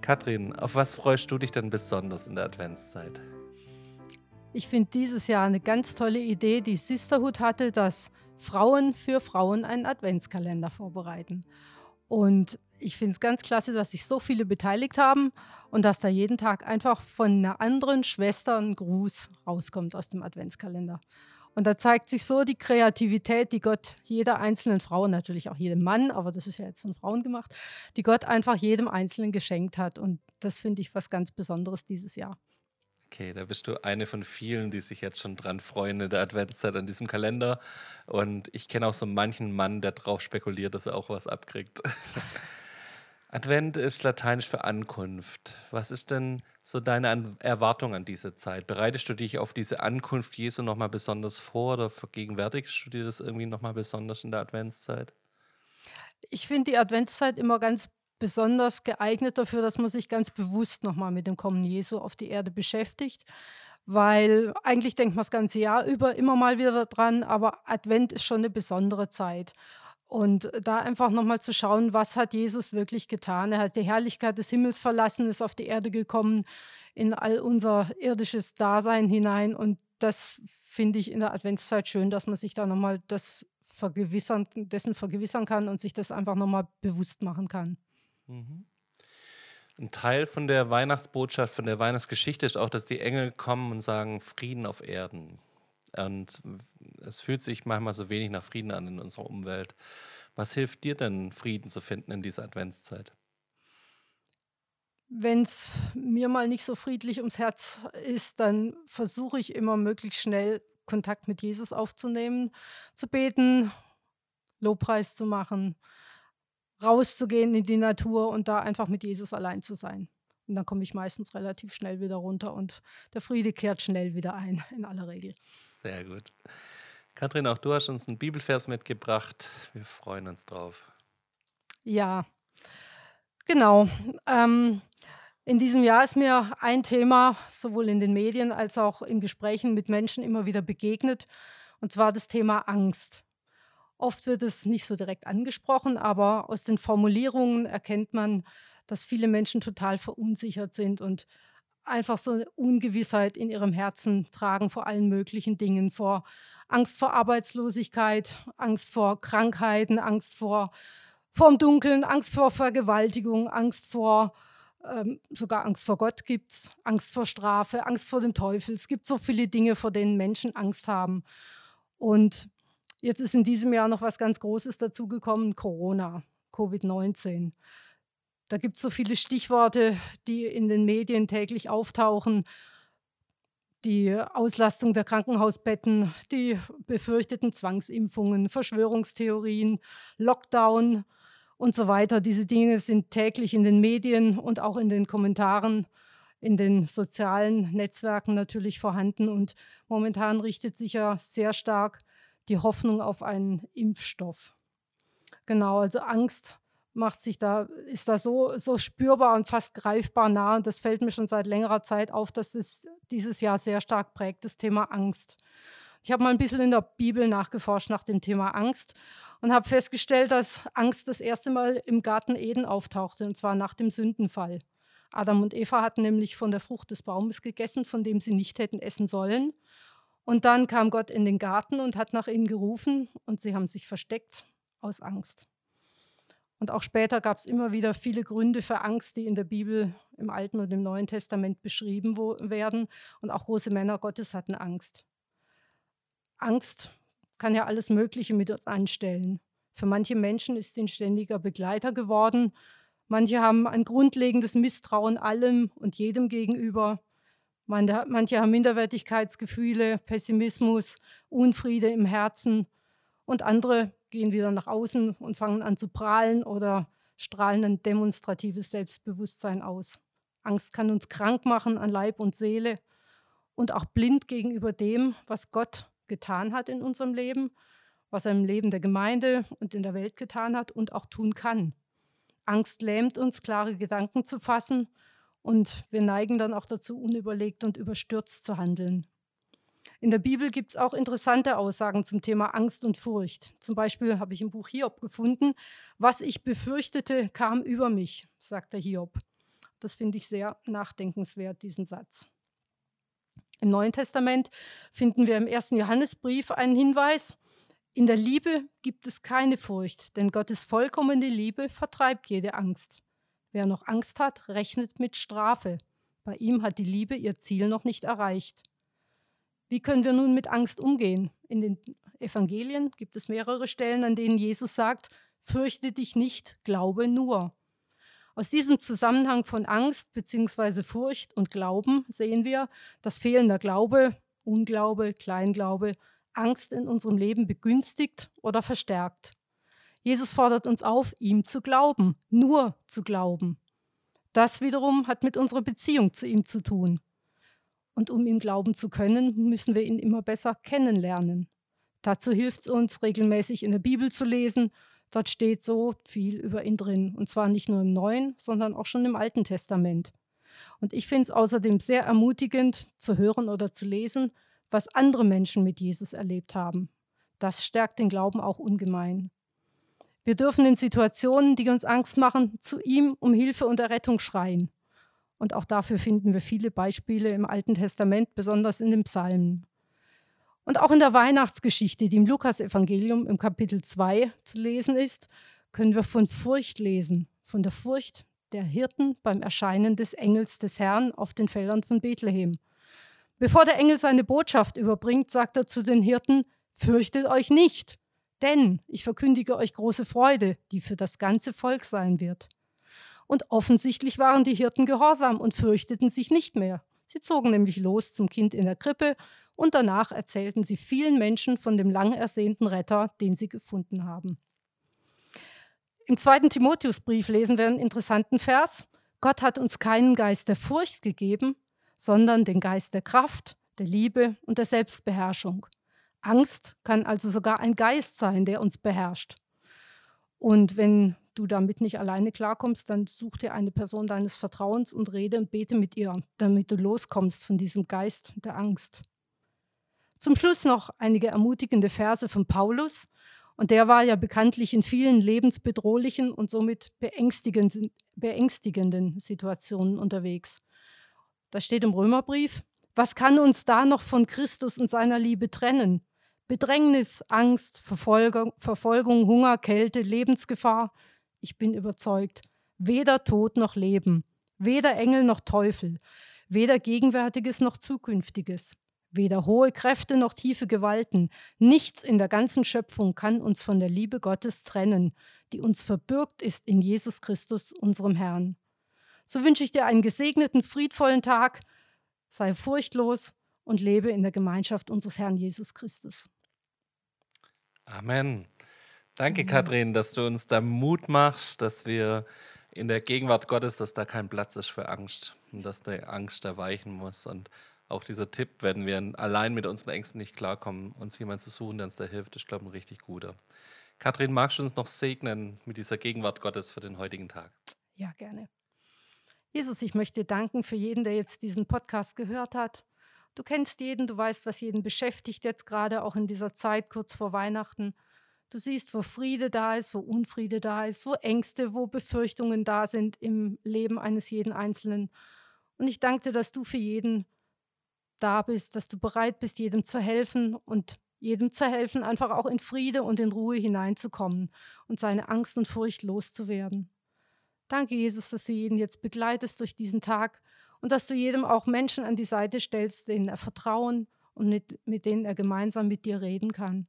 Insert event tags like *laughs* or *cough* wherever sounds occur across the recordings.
Katrin, auf was freust du dich denn besonders in der Adventszeit? Ich finde dieses Jahr eine ganz tolle Idee, die Sisterhood hatte, dass Frauen für Frauen einen Adventskalender vorbereiten. Und ich finde es ganz klasse, dass sich so viele beteiligt haben und dass da jeden Tag einfach von einer anderen Schwester ein Gruß rauskommt aus dem Adventskalender. Und da zeigt sich so die Kreativität, die Gott jeder einzelnen Frau, natürlich auch jedem Mann, aber das ist ja jetzt von Frauen gemacht, die Gott einfach jedem Einzelnen geschenkt hat. Und das finde ich was ganz Besonderes dieses Jahr. Okay, da bist du eine von vielen, die sich jetzt schon dran freuen in der Adventszeit an diesem Kalender. Und ich kenne auch so manchen Mann, der drauf spekuliert, dass er auch was abkriegt. *laughs* Advent ist lateinisch für Ankunft. Was ist denn so deine Erwartung an diese Zeit? Bereitest du dich auf diese Ankunft Jesu nochmal besonders vor oder vergegenwärtigst du dir das irgendwie nochmal besonders in der Adventszeit? Ich finde die Adventszeit immer ganz besonders geeignet dafür, dass man sich ganz bewusst nochmal mit dem Kommen Jesu auf die Erde beschäftigt. Weil eigentlich denkt man das ganze Jahr über immer mal wieder dran, aber Advent ist schon eine besondere Zeit. Und da einfach nochmal zu schauen, was hat Jesus wirklich getan? Er hat die Herrlichkeit des Himmels verlassen, ist auf die Erde gekommen, in all unser irdisches Dasein hinein. Und das finde ich in der Adventszeit schön, dass man sich da nochmal das vergewissern, dessen vergewissern kann und sich das einfach nochmal bewusst machen kann. Mhm. Ein Teil von der Weihnachtsbotschaft, von der Weihnachtsgeschichte ist auch, dass die Engel kommen und sagen Frieden auf Erden. Und es fühlt sich manchmal so wenig nach Frieden an in unserer Umwelt. Was hilft dir denn, Frieden zu finden in dieser Adventszeit? Wenn es mir mal nicht so friedlich ums Herz ist, dann versuche ich immer möglichst schnell Kontakt mit Jesus aufzunehmen, zu beten, Lobpreis zu machen, rauszugehen in die Natur und da einfach mit Jesus allein zu sein. Und dann komme ich meistens relativ schnell wieder runter und der Friede kehrt schnell wieder ein, *laughs* in aller Regel. Sehr gut. Kathrin, auch du hast uns einen Bibelvers mitgebracht. Wir freuen uns drauf. Ja, genau. Ähm, in diesem Jahr ist mir ein Thema sowohl in den Medien als auch in Gesprächen mit Menschen immer wieder begegnet, und zwar das Thema Angst. Oft wird es nicht so direkt angesprochen, aber aus den Formulierungen erkennt man, dass viele Menschen total verunsichert sind und einfach so eine Ungewissheit in ihrem Herzen tragen vor allen möglichen Dingen, vor Angst vor Arbeitslosigkeit, Angst vor Krankheiten, Angst vor vorm Dunkeln, Angst vor Vergewaltigung, Angst vor ähm, sogar Angst vor Gott gibt es, Angst vor Strafe, Angst vor dem Teufel. Es gibt so viele Dinge, vor denen Menschen Angst haben. Und jetzt ist in diesem Jahr noch was ganz Großes dazugekommen, Corona, Covid-19. Da gibt es so viele Stichworte, die in den Medien täglich auftauchen. Die Auslastung der Krankenhausbetten, die befürchteten Zwangsimpfungen, Verschwörungstheorien, Lockdown und so weiter. Diese Dinge sind täglich in den Medien und auch in den Kommentaren in den sozialen Netzwerken natürlich vorhanden. Und momentan richtet sich ja sehr stark die Hoffnung auf einen Impfstoff. Genau, also Angst macht sich da, ist da so, so spürbar und fast greifbar nah. Und das fällt mir schon seit längerer Zeit auf, dass es dieses Jahr sehr stark prägt, das Thema Angst. Ich habe mal ein bisschen in der Bibel nachgeforscht nach dem Thema Angst und habe festgestellt, dass Angst das erste Mal im Garten Eden auftauchte, und zwar nach dem Sündenfall. Adam und Eva hatten nämlich von der Frucht des Baumes gegessen, von dem sie nicht hätten essen sollen. Und dann kam Gott in den Garten und hat nach ihnen gerufen und sie haben sich versteckt aus Angst. Und auch später gab es immer wieder viele Gründe für Angst, die in der Bibel im Alten und im Neuen Testament beschrieben werden. Und auch große Männer Gottes hatten Angst. Angst kann ja alles Mögliche mit uns anstellen. Für manche Menschen ist sie ein ständiger Begleiter geworden. Manche haben ein grundlegendes Misstrauen allem und jedem gegenüber. Manche haben Minderwertigkeitsgefühle, Pessimismus, Unfriede im Herzen. Und andere gehen wieder nach außen und fangen an zu prahlen oder strahlen ein demonstratives Selbstbewusstsein aus. Angst kann uns krank machen an Leib und Seele und auch blind gegenüber dem, was Gott getan hat in unserem Leben, was er im Leben der Gemeinde und in der Welt getan hat und auch tun kann. Angst lähmt uns, klare Gedanken zu fassen und wir neigen dann auch dazu, unüberlegt und überstürzt zu handeln. In der Bibel gibt es auch interessante Aussagen zum Thema Angst und Furcht. Zum Beispiel habe ich im Buch Hiob gefunden, was ich befürchtete, kam über mich, sagt der Hiob. Das finde ich sehr nachdenkenswert, diesen Satz. Im Neuen Testament finden wir im ersten Johannesbrief einen Hinweis, in der Liebe gibt es keine Furcht, denn Gottes vollkommene Liebe vertreibt jede Angst. Wer noch Angst hat, rechnet mit Strafe. Bei ihm hat die Liebe ihr Ziel noch nicht erreicht. Wie können wir nun mit Angst umgehen? In den Evangelien gibt es mehrere Stellen, an denen Jesus sagt, fürchte dich nicht, glaube nur. Aus diesem Zusammenhang von Angst bzw. Furcht und Glauben sehen wir, dass fehlender Glaube, Unglaube, Kleinglaube Angst in unserem Leben begünstigt oder verstärkt. Jesus fordert uns auf, ihm zu glauben, nur zu glauben. Das wiederum hat mit unserer Beziehung zu ihm zu tun. Und um ihm glauben zu können, müssen wir ihn immer besser kennenlernen. Dazu hilft es uns, regelmäßig in der Bibel zu lesen. Dort steht so viel über ihn drin. Und zwar nicht nur im Neuen, sondern auch schon im Alten Testament. Und ich finde es außerdem sehr ermutigend zu hören oder zu lesen, was andere Menschen mit Jesus erlebt haben. Das stärkt den Glauben auch ungemein. Wir dürfen in Situationen, die uns Angst machen, zu ihm um Hilfe und Errettung schreien. Und auch dafür finden wir viele Beispiele im Alten Testament, besonders in den Psalmen. Und auch in der Weihnachtsgeschichte, die im Lukasevangelium im Kapitel 2 zu lesen ist, können wir von Furcht lesen, von der Furcht der Hirten beim Erscheinen des Engels des Herrn auf den Feldern von Bethlehem. Bevor der Engel seine Botschaft überbringt, sagt er zu den Hirten, fürchtet euch nicht, denn ich verkündige euch große Freude, die für das ganze Volk sein wird. Und offensichtlich waren die Hirten gehorsam und fürchteten sich nicht mehr. Sie zogen nämlich los zum Kind in der Krippe und danach erzählten sie vielen Menschen von dem lang ersehnten Retter, den sie gefunden haben. Im zweiten Timotheusbrief lesen wir einen interessanten Vers. Gott hat uns keinen Geist der Furcht gegeben, sondern den Geist der Kraft, der Liebe und der Selbstbeherrschung. Angst kann also sogar ein Geist sein, der uns beherrscht. Und wenn du damit nicht alleine klarkommst, dann such dir eine Person deines Vertrauens und rede und bete mit ihr, damit du loskommst von diesem Geist der Angst. Zum Schluss noch einige ermutigende Verse von Paulus. Und der war ja bekanntlich in vielen lebensbedrohlichen und somit beängstigenden, beängstigenden Situationen unterwegs. Da steht im Römerbrief, was kann uns da noch von Christus und seiner Liebe trennen? Bedrängnis, Angst, Verfolgung, Verfolgung, Hunger, Kälte, Lebensgefahr. Ich bin überzeugt, weder Tod noch Leben, weder Engel noch Teufel, weder Gegenwärtiges noch Zukünftiges, weder hohe Kräfte noch tiefe Gewalten, nichts in der ganzen Schöpfung kann uns von der Liebe Gottes trennen, die uns verbürgt ist in Jesus Christus, unserem Herrn. So wünsche ich dir einen gesegneten, friedvollen Tag. Sei furchtlos und lebe in der Gemeinschaft unseres Herrn Jesus Christus. Amen. Danke, Amen. Kathrin, dass du uns da Mut machst, dass wir in der Gegenwart Gottes, dass da kein Platz ist für Angst und dass die Angst erweichen muss. Und auch dieser Tipp, wenn wir allein mit unseren Ängsten nicht klarkommen, uns jemanden zu suchen, der uns da hilft, ist, glaube ich, ein richtig guter. Kathrin, magst du uns noch segnen mit dieser Gegenwart Gottes für den heutigen Tag? Ja, gerne. Jesus, ich möchte danken für jeden, der jetzt diesen Podcast gehört hat. Du kennst jeden, du weißt, was jeden beschäftigt jetzt gerade, auch in dieser Zeit kurz vor Weihnachten. Du siehst, wo Friede da ist, wo Unfriede da ist, wo Ängste, wo Befürchtungen da sind im Leben eines jeden Einzelnen. Und ich danke dir, dass du für jeden da bist, dass du bereit bist, jedem zu helfen und jedem zu helfen, einfach auch in Friede und in Ruhe hineinzukommen und seine Angst und Furcht loszuwerden. Danke, Jesus, dass du jeden jetzt begleitest durch diesen Tag und dass du jedem auch Menschen an die Seite stellst, denen er vertrauen und mit, mit denen er gemeinsam mit dir reden kann.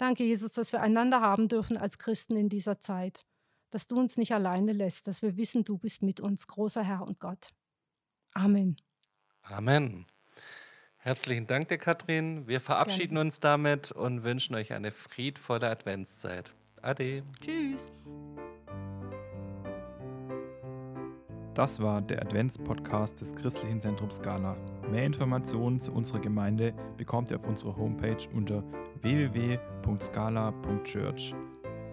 Danke, Jesus, dass wir einander haben dürfen als Christen in dieser Zeit, dass du uns nicht alleine lässt, dass wir wissen, du bist mit uns, großer Herr und Gott. Amen. Amen. Herzlichen Dank dir, Katrin. Wir verabschieden Gerne. uns damit und wünschen euch eine friedvolle Adventszeit. Ade. Tschüss. Das war der Adventspodcast des Christlichen Zentrums Scala. Mehr Informationen zu unserer Gemeinde bekommt ihr auf unserer Homepage unter www.scala.church.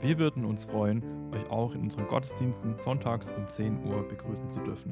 Wir würden uns freuen, euch auch in unseren Gottesdiensten sonntags um 10 Uhr begrüßen zu dürfen.